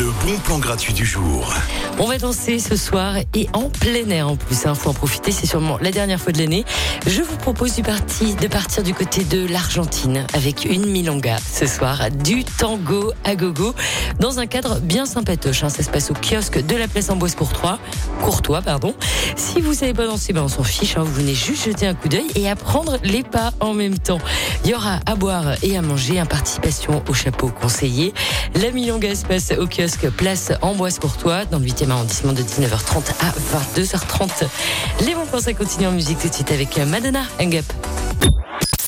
Le bon plan gratuit du jour. On va danser ce soir et en plein air en plus. Il faut en profiter, c'est sûrement la dernière fois de l'année. Je vous propose du parti, de partir du côté de l'Argentine avec une milonga ce soir. Du tango à gogo dans un cadre bien sympatoche. hein. Ça se passe au kiosque de la place Amboise Courtois. Courtois, pardon. Si vous savez pas danser, ben on s'en fiche. hein. Vous venez juste jeter un coup d'œil et apprendre les pas en même temps. Il y aura à boire et à manger, un participation au chapeau conseillé. La milonga se passe au kiosque place Amboise Courtois dans le 8e arrondissement de 19h30 à 22h30. Les bons plans, ça continue en musique tout de suite avec Madonna Hang Up.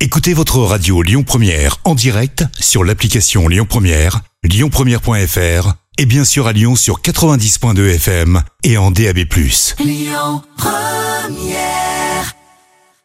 Écoutez votre radio Lyon Première en direct sur l'application Lyon Première, lyonpremière.fr et bien sûr à Lyon sur 90.2 FM et en DAB+.